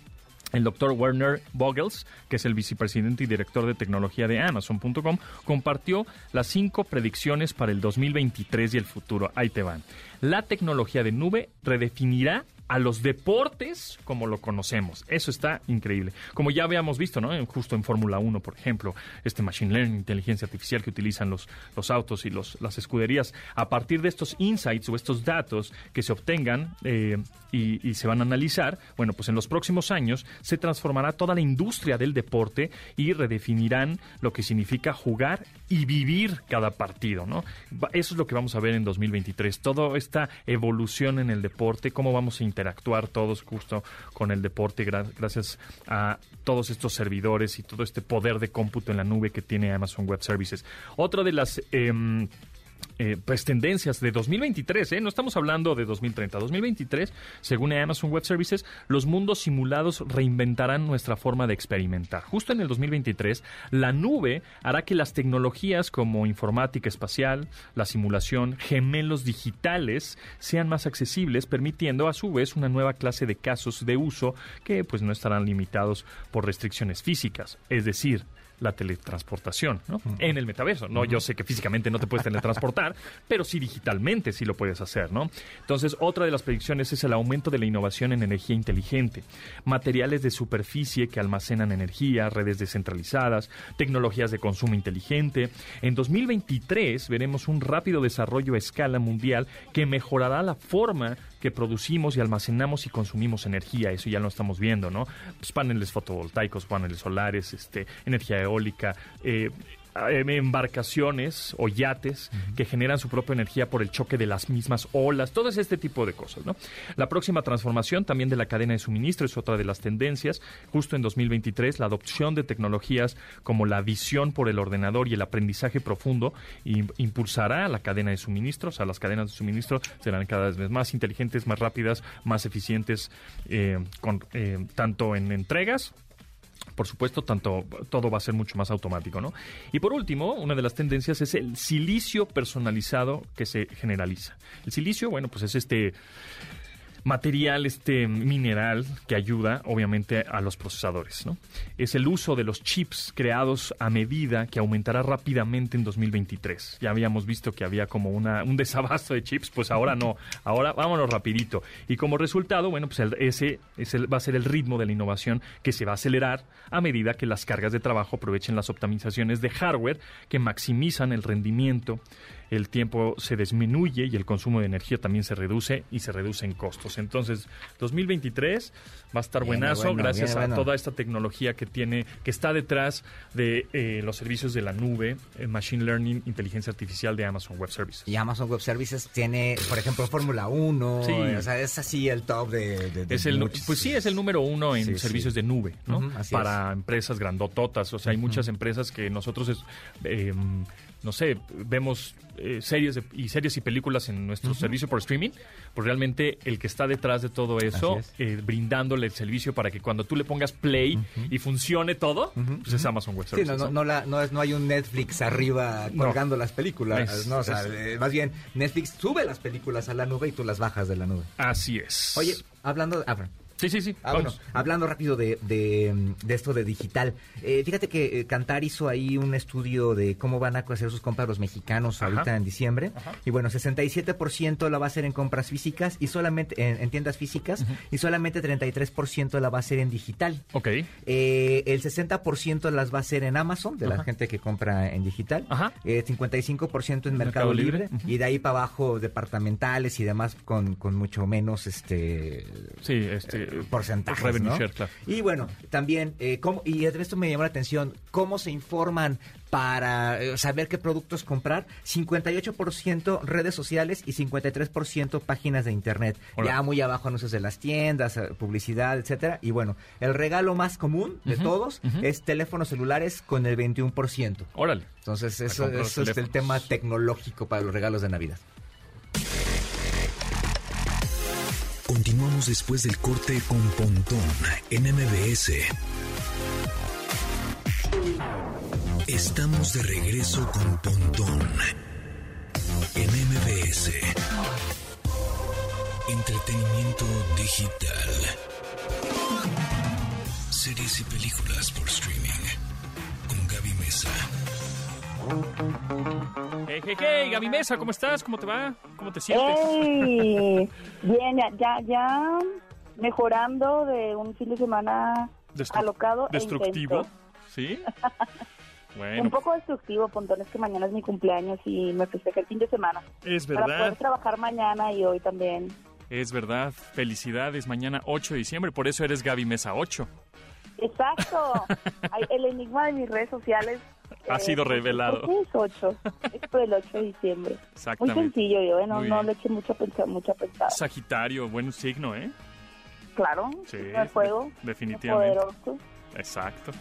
el doctor Werner Vogels, que es el vicepresidente y director de tecnología de Amazon.com, compartió las cinco predicciones para el 2023 y el futuro. Ahí te van. La tecnología de nube redefinirá a los deportes como lo conocemos. Eso está increíble. Como ya habíamos visto, ¿no? Justo en Fórmula 1, por ejemplo, este machine learning, inteligencia artificial que utilizan los, los autos y los, las escuderías. A partir de estos insights o estos datos que se obtengan eh, y, se van a analizar, bueno, pues en los próximos años se transformará toda la industria del deporte y redefinirán lo que significa jugar y vivir cada partido, ¿no? Eso es lo que vamos a ver en 2023. Toda esta evolución en el deporte, cómo vamos a interactuar todos justo con el deporte gra- gracias a todos estos servidores y todo este poder de cómputo en la nube que tiene Amazon Web Services. Otra de las... em, eh, pues tendencias de 2023, ¿eh? no estamos hablando de 2030, 2023, según Amazon Web Services, los mundos simulados reinventarán nuestra forma de experimentar. Justo en el 2023, la nube hará que las tecnologías como informática espacial, la simulación, gemelos digitales sean más accesibles, permitiendo a su vez una nueva clase de casos de uso que pues no estarán limitados por restricciones físicas, es decir, la teletransportación, ¿no? En el metaverso, ¿no? Yo sé que físicamente no te puedes teletransportar, pero sí digitalmente sí lo puedes hacer, ¿no? Entonces, otra de las predicciones es el aumento de la innovación en energía inteligente, materiales de superficie que almacenan energía, redes descentralizadas, tecnologías de consumo inteligente. En 2023 veremos un rápido desarrollo a escala mundial que mejorará la forma que producimos y almacenamos y consumimos energía. Eso ya lo estamos viendo, ¿no? Pues paneles fotovoltaicos, paneles solares, este, energía eólica, eh, embarcaciones o yates que generan su propia energía por el choque de las mismas olas, todo este tipo de cosas. ¿no? La próxima transformación también de la cadena de suministro es otra de las tendencias. Justo en 2023, la adopción de tecnologías como la visión por el ordenador y el aprendizaje profundo im- impulsará la cadena de suministro, o sea, las cadenas de suministro serán cada vez más inteligentes, más rápidas, más eficientes, eh, con, eh, tanto en entregas por supuesto, tanto todo va a ser mucho más automático, ¿no? Y por último, una de las tendencias es el silicio personalizado que se generaliza. El silicio, bueno, pues es este material, este mineral que ayuda obviamente a los procesadores. ¿no? Es el uso de los chips creados a medida que aumentará rápidamente en 2023. Ya habíamos visto que había como una, un desabasto de chips, pues ahora no, ahora vámonos rapidito. Y como resultado, bueno, pues el- ese, es el- va a ser el ritmo de la innovación que se va a acelerar a medida que las cargas de trabajo aprovechen las optimizaciones de hardware que maximizan el rendimiento el tiempo se disminuye y el consumo de energía también se reduce y se reduce en costos. Entonces, 2023 va a estar buenazo bueno, gracias a bueno. toda esta tecnología que tiene, que está detrás de eh, los servicios de la nube, eh, Machine Learning, inteligencia artificial de Amazon Web Services. Y Amazon Web Services tiene, por ejemplo, Fórmula 1. Sí. O sea, es así el top de. de- de Es el, muchos- pues sí, es el número uno en Sí, servicios sí. de nube, ¿no? Así Para empresas grandototas. O sea, hay muchas empresas que nosotros, es- eh, no sé, vemos eh, series de- y series y películas en nuestro servicio por streaming. Pues realmente el que está detrás de todo eso, eh, brindándole el servicio para que cuando tú le pongas play y funcione todo, pues es Amazon Web Sí, Services. no, no, no, la- no, es- no hay un Netflix arriba colgando las películas. Es- no, o sea, eh, más bien, Netflix sube las películas a la nube y tú las bajas de la nube. Así es. Oye, hablando de. ah. Sí, sí, sí. Ah, bueno, hablando rápido de, de, de esto de digital. eh, fíjate que eh, Cantar hizo ahí un estudio de cómo van a hacer sus compras los mexicanos Ajá. ahorita en diciembre. Y bueno, 67% la va a hacer en compras físicas y solamente en, en tiendas físicas y solamente 33% la va a hacer en digital. Ok. Eh, el 60% las va a hacer en Amazon, de la Ajá. gente que compra en digital. Ajá. Eh, 55% en Mercado, Mercado Libre. Y de ahí para abajo departamentales y demás con, con mucho menos este Sí, este. Porcentajes, Revenue ¿no? share, claro. Y bueno, también, eh, cómo- y esto me llamó la atención, cómo se informan para eh, saber qué productos comprar. 58% redes sociales y 53% páginas de internet. Hola. Ya muy abajo anuncios de las tiendas, eh, publicidad, etcétera. Y bueno, el regalo más común de todos es teléfonos celulares con el 21%. Órale. Entonces, eso, es el tema tecnológico para los regalos de Navidad. Continuamos después del corte con Pontón en MBS. Estamos de regreso con Pontón en MBS. Entretenimiento digital. Series y películas por streaming. Con Gaby Mesa. Hey, hey, hey, Gaby Mesa, ¿cómo estás? ¿Cómo te va? ¿Cómo te sientes? ¡Ey! Bien, ya, ya, mejorando de un fin de semana Destru- alocado e Destructivo. ¿Sí? Un Bueno, poco destructivo, Pontón, es que mañana es mi cumpleaños y me festejé el fin de semana. es Para poder verdad, trabajar mañana y hoy también. es verdad. Felicidades, mañana 8 de diciembre, por eso eres Gaby Mesa 8. ¡Exacto! El enigma de mis redes sociales. Ha sido revelado. ¿Por qué es 8? Es por el 8 de diciembre. Muy Exactamente. sencillo, yo, ¿eh? no, Muy no le eché mucha pensada. Mucha pensada. Sagitario, buen signo, ¿eh? Claro, Sí, fuego. de- definitivamente. Poderoso. Exacto.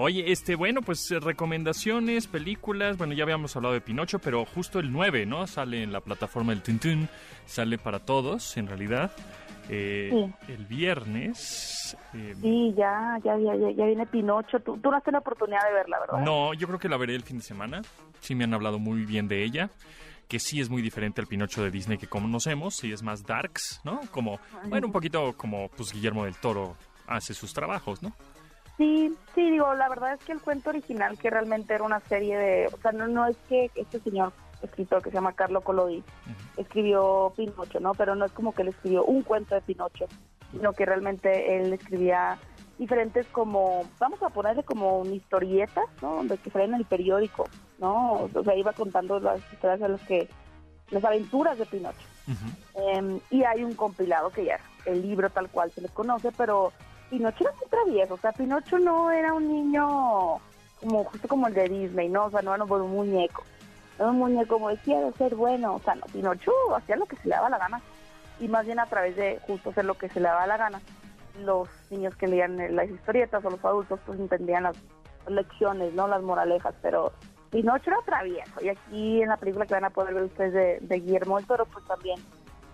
Oye, este, bueno, pues eh, recomendaciones, películas. Bueno, ya habíamos hablado de Pinocho, pero justo el 9, ¿no? Sale en la plataforma del Tuntún. Sale para todos, en realidad. Eh, Sí. El viernes. eh, Sí, ya, ya, ya, ya, ya viene Pinocho. Tú, tú no has tenido oportunidad de verla, ¿verdad? No, yo creo que la veré el fin de semana. Sí me han hablado muy bien de ella. Que sí es muy diferente al Pinocho de Disney que conocemos. Sí es más darks, ¿no? Como, bueno, un poquito como pues Guillermo del Toro hace sus trabajos, ¿no? Sí, sí, digo, la verdad es que el cuento original, que realmente era una serie de, o sea, no, no es que este señor escritor que se llama Carlo Collodi escribió Pinocho, ¿no? Pero no es como que él escribió un cuento de Pinocho, sino que realmente él escribía diferentes como, vamos a ponerle como una historieta, ¿no? Donde que salían en el periódico, ¿no? O sea, iba contando las historias de las que, las aventuras de Pinocho. Em, y hay un compilado que ya es el libro tal cual se le conoce, pero Pinocho era muy travieso, o sea, Pinocho no era un niño como justo como el de Disney, ¿no? O sea, no era un muñeco. Era un muñeco como de ser bueno, o sea, no, Pinocho hacía lo que se le daba la gana y más bien a través de justo hacer lo que se le daba la gana. Los niños que leían las historietas o los adultos pues entendían las lecciones, ¿no? Las moralejas, pero Pinocho era travieso y aquí en la película que van a poder ver ustedes de, Guillermo del Toro, pues también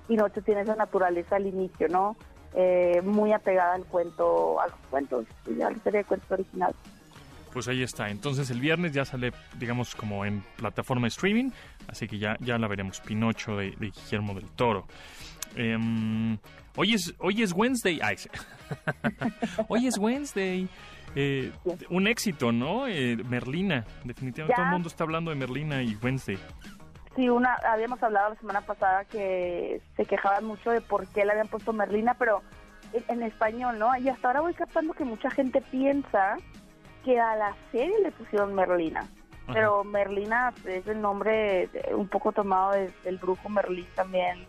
Pinocho tiene esa naturaleza al inicio, ¿no? Eh, muy apegada al cuento, a los cuentos, y a la serie de cuentos original. Pues ahí está. Entonces el viernes ya sale, digamos, como en plataforma de streaming. Así que ya, ya la veremos. Pinocho de, de Guillermo del Toro. Em, hoy, es, hoy es Wednesday. Ay, sí. hoy es Wednesday. Eh, un éxito, ¿no? Eh, Merlina. Definitivamente Ya. todo el mundo está hablando de Merlina y Wednesday. Sí, una, habíamos hablado la semana pasada que se quejaban mucho de por qué le habían puesto Merlina, pero en, en español, ¿no? Y hasta ahora voy captando que mucha gente piensa que a la serie le pusieron Merlina. Pero Merlina es el nombre un poco tomado de- del brujo Merlín también,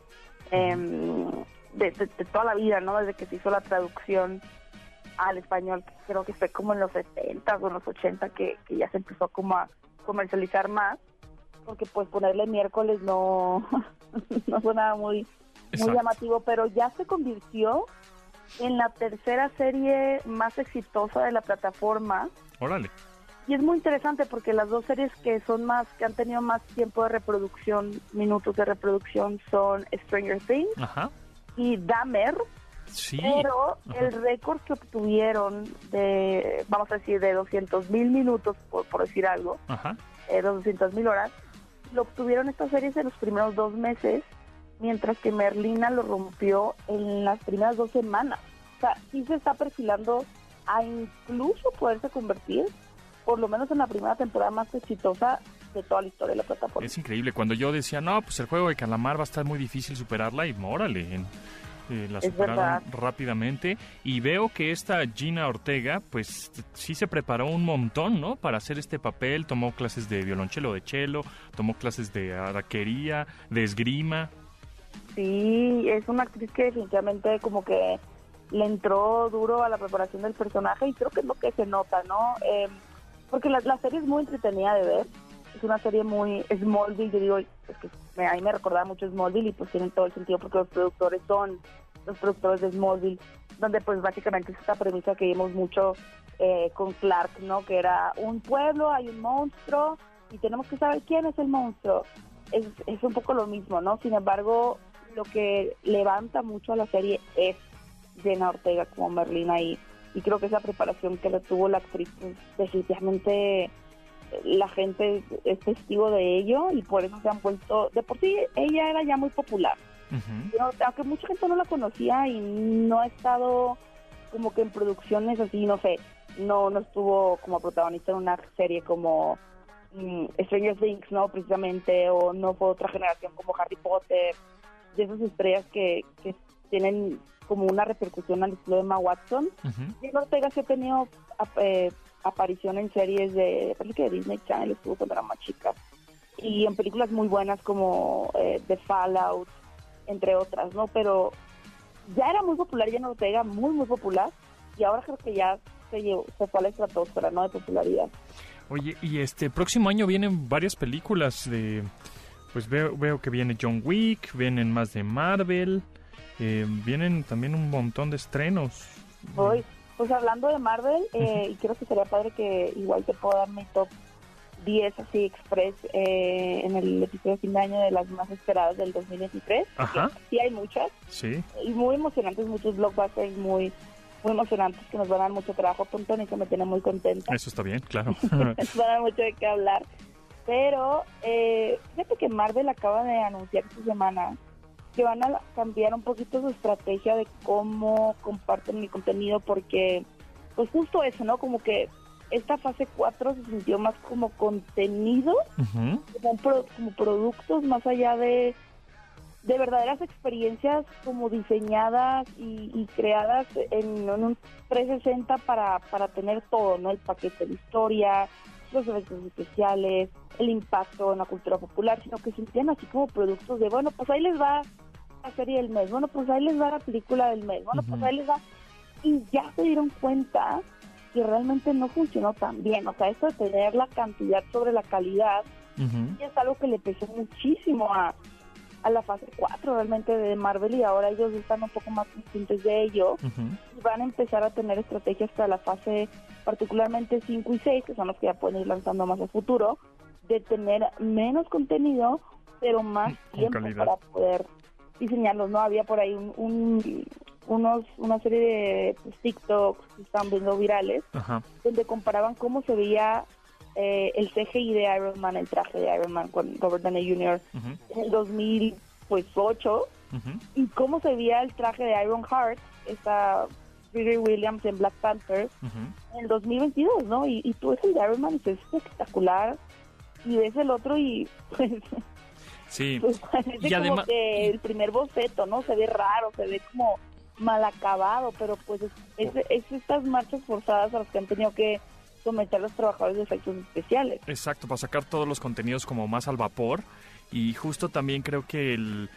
em, de, de- de toda la vida, ¿no? Desde que se hizo la traducción al español, que creo que fue como en los 70 o en los 80 que, que ya se empezó como a comercializar más porque pues ponerle miércoles no, no suena muy, muy llamativo, pero ya se convirtió en la tercera serie más exitosa de la plataforma. Órale. Y es muy interesante porque las dos series que son más, que han tenido más tiempo de reproducción, minutos de reproducción, son Stranger Things Ajá. y Dahmer, Sí. pero Ajá. el récord que obtuvieron de, vamos a decir, de 200 mil minutos, por, por decir algo, Ajá. eh, 200 mil horas, lo obtuvieron estas series en los primeros dos meses, mientras que Merlina lo rompió en las primeras dos semanas. O sea, sí se está perfilando a incluso poderse convertir, por lo menos en la primera temporada más exitosa de toda la historia de la plataforma. Es increíble. Cuando yo decía, no, pues el juego de calamar va a estar muy difícil superarla, y órale, eh, la Es superaron verdad. rápidamente. Y veo que esta Gina Ortega, pues sí se preparó un montón, ¿no? Para hacer este papel. Tomó clases de violonchelo, de cello, tomó clases de araquería, de esgrima. Sí, es una actriz que definitivamente como que le entró duro a la preparación del personaje y creo que es lo que se nota, ¿no? Eh, porque la, la serie es muy entretenida de ver, es una serie muy Smallville, yo digo, es que me, a mí me recordaba mucho Smallville y pues tienen todo el sentido porque los productores son los productores de Smallville, donde pues básicamente es esta premisa que vimos mucho eh, con Clark, ¿no? Que era un pueblo, hay un monstruo y tenemos que saber quién es el monstruo. Es, es un poco lo mismo, ¿no? Sin embargo, lo que levanta mucho a la serie es Jenna Ortega como Merlina y, y creo que esa preparación que le tuvo la actriz, pues, definitivamente la gente es testigo de ello y por eso se han vuelto, de por sí ella era ya muy popular, pero aunque mucha gente no la conocía y no ha estado como que en producciones así, no sé, no, no estuvo como protagonista en una serie como mm, Stranger Things, ¿no? Precisamente, o no fue otra generación como Harry Potter, de esas estrellas que, que tienen como una repercusión al estilo de Emma Watson. Ujú. Jenna Ortega sí ha tenido eh, aparición en series de, parece que de Disney Channel, estuvo cuando era más chica, y en películas muy buenas como eh, The Fallout, entre otras, ¿no? Pero ya era muy popular Jenna Ortega, muy, muy popular, y ahora creo que ya se, llevó, se fue a la estratosfera, ¿no? De popularidad. Oye, y este próximo año vienen varias películas de... Pues veo, veo que viene John Wick, vienen más de Marvel, eh, vienen también un montón de estrenos. Hoy, pues hablando de Marvel, eh, y creo que sería padre que igual te puedo dar mi top 10 así express eh, en el episodio de fin de año de las más esperadas del 2023. Ajá. Sí hay muchas, Sí. y muy emocionantes, muchos blockbusters muy muy emocionantes que nos van a dar mucho trabajo, Pontón, y que me tiene muy contenta. Eso está bien, claro. nos van a dar mucho de qué hablar. Pero eh, fíjate que Marvel acaba de anunciar esta semana que van a cambiar un poquito su estrategia de cómo comparten el contenido porque pues justo eso, ¿no? Como que esta fase 4 se sintió más como contenido, como, pro- como productos, más allá de, de verdaderas experiencias como diseñadas y, y creadas en, en un 360 para, para tener todo, ¿no? El paquete de historia, los efectos especiales, el impacto en la cultura popular, sino que se sentían así como productos de, bueno, pues ahí les va la serie del mes, bueno, pues ahí les va la película del mes, bueno, pues ahí les va... Y ya se dieron cuenta que realmente no funcionó tan bien, o sea, esto de tener la cantidad sobre la calidad es algo que le pesó muchísimo a, a la fase 4 realmente de Marvel y ahora ellos están un poco más conscientes de ello. Y van a empezar a tener estrategias para la fase particularmente 5 y 6, que son los que ya pueden ir lanzando más a futuro, de tener menos contenido, pero más Con tiempo calidad. para poder diseñarlos, ¿no? Había por ahí un, un- unos una serie de pues, TikToks que están viendo virales Ajá. donde comparaban cómo se veía eh, el CGI de Iron Man, el traje de Iron Man con Robert Downey Jr. En el 2008 Ujú. y cómo se veía el traje de Iron Heart, esta Riri Williams en Black Panther Ujú. en el 2022, ¿no? Y, y tú ves el de Iron Man y es espectacular y ves el otro y pues, Sí. pues parece Y como además- que el primer boceto, ¿no? Se ve raro, se ve como mal acabado, pero pues es, es- es estas marchas forzadas a las que han tenido que someter los trabajadores de efectos especiales. Exacto, para sacar todos los contenidos como más al vapor. Y justo también creo que el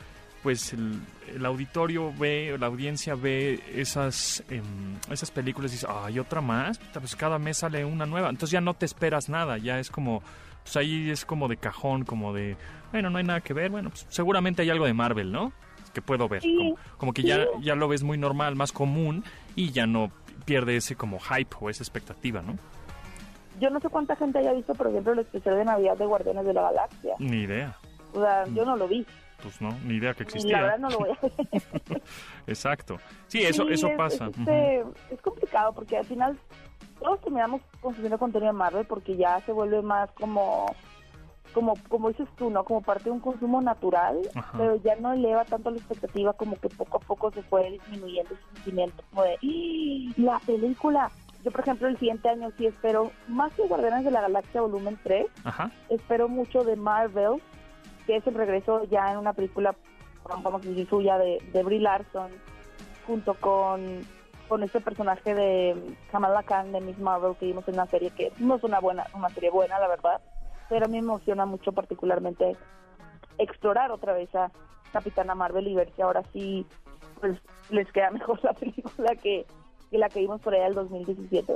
pues el, el auditorio ve, la audiencia ve esas em, esas películas y dice, ay, otra más, pues cada mes sale una nueva. Entonces ya no te esperas nada, ya es como, pues ahí es como de cajón, como de, bueno, no hay nada que ver, bueno, pues seguramente hay algo de Marvel, ¿no? Que puedo ver. Sí, Como, como que sí. ya, ya lo ves muy normal, más común y ya no pierde ese como hype o esa expectativa, ¿no? Yo no sé cuánta gente haya visto, por ejemplo, el especial de Navidad de Guardianes de la Galaxia. Ni idea. O sea, yo no lo vi. Pues no, ni idea que Y la existía. verdad no lo voy a ver. Exacto. Sí, eso, Sí, eso es- pasa. Es, este, es complicado porque al final todos terminamos consumiendo contenido de Marvel porque ya se vuelve más como, como, como dices tú, ¿no? Como parte de un consumo natural, Ajá. pero ya no eleva tanto la expectativa como que poco a poco se fue disminuyendo ese sentimiento como de "¡Ah! la película. Yo, por ejemplo, el siguiente año sí espero, más que Guardianes de la Galaxia volumen 3, Ajá. espero mucho de Marvel, que es el regreso ya en una película, vamos a decir, suya de, de Brie Larson, junto con, con este personaje de Kamala Khan de Miss Marvel que vimos en la serie, que no es una buena una serie buena, la verdad, pero me emociona mucho particularmente explorar otra vez a Capitana Marvel y ver si ahora sí pues les queda mejor la película que, que la que vimos por allá del 2017.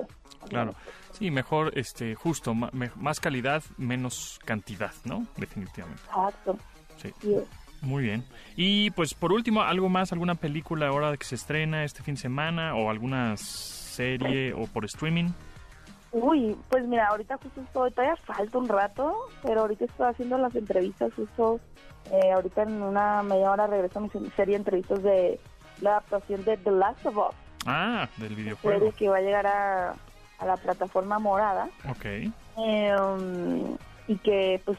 Claro. Sí, mejor, este, justo, más calidad, menos cantidad, ¿no? Definitivamente. Exacto. Sí. Muy bien. Y pues por último, ¿algo más? ¿Alguna película ahora que se estrena este fin de semana? ¿O alguna serie o por streaming? Uy, pues mira, ahorita justo estoy, todavía falta un rato, pero ahorita estoy haciendo las entrevistas justo, eh, ahorita en una media hora regreso a mi se- serie de entrevistas de la adaptación de The Last of Us, Ah, del serie videojuego. que va a llegar a, a la plataforma morada, Ok. eh, um, y que pues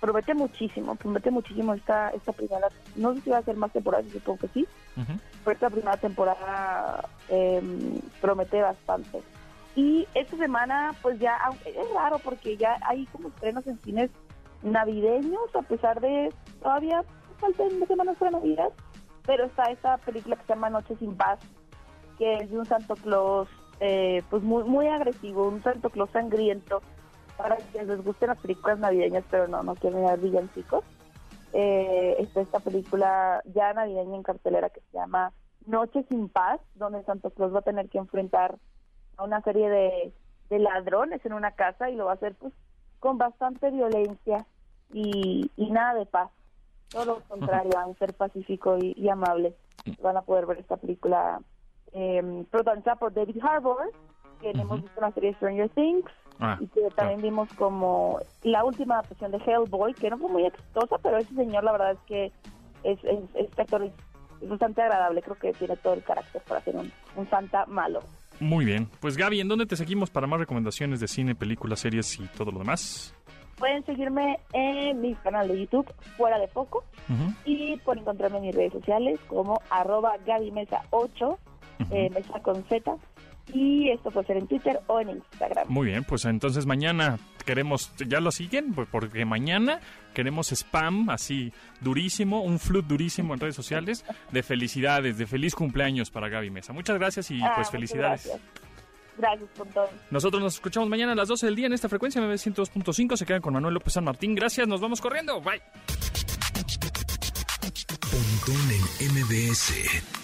promete muchísimo, promete muchísimo esta, esta primera, no sé si va a ser más temporadas, supongo que sí, Ujú. pero esta primera temporada eh, promete bastante. Y esta semana, pues ya, es raro porque ya hay como estrenos en cines navideños, a pesar de todavía faltan dos semanas para Navidad, pero está esta película que se llama Noche sin Paz, que es de un Santo Claus, eh, pues muy, muy agresivo, un Santo Claus sangriento, para quienes les gusten las películas navideñas, pero no, no quieren ver villancicos. Eh, está esta película ya navideña en cartelera que se llama Noche sin Paz, donde Santo Claus va a tener que enfrentar a una serie de, de ladrones en una casa y lo va a hacer pues con bastante violencia y, y nada de paz. Todo lo contrario, a un ser pacífico y, y amable. Van a poder ver esta película eh, protagonizada por David Harbour, que hemos visto en la serie Stranger Things, Ah, y que también vimos como la última adaptación de Hellboy, que no fue muy exitosa, pero ese señor la verdad es que es, es, este actor es, es bastante agradable, creo que tiene todo el carácter para ser un, un santa malo. Muy bien. Pues Gaby, ¿en dónde te seguimos para más recomendaciones de cine, películas, series y todo lo demás? Pueden seguirme en mi canal de YouTube, Fuera de Foco, y pueden encontrarme en mis redes sociales como arroba Gaby Mesa 8, ujú. eh, Mesa con Z, Y esto puede ser en Twitter o en Instagram. Muy bien, pues entonces mañana queremos, ¿ya lo siguen? Pues porque mañana queremos spam así durísimo, un flood durísimo en redes sociales de felicidades, de feliz cumpleaños para Gaby Mesa. Muchas gracias y Ah, pues felicidades. Gracias. Gracias por todo. Nosotros nos escuchamos mañana a las 12 del día en esta frecuencia 902.5. Se quedan con Manuel López San Martín. Gracias, nos vamos corriendo. Bye. Pontón en MBS.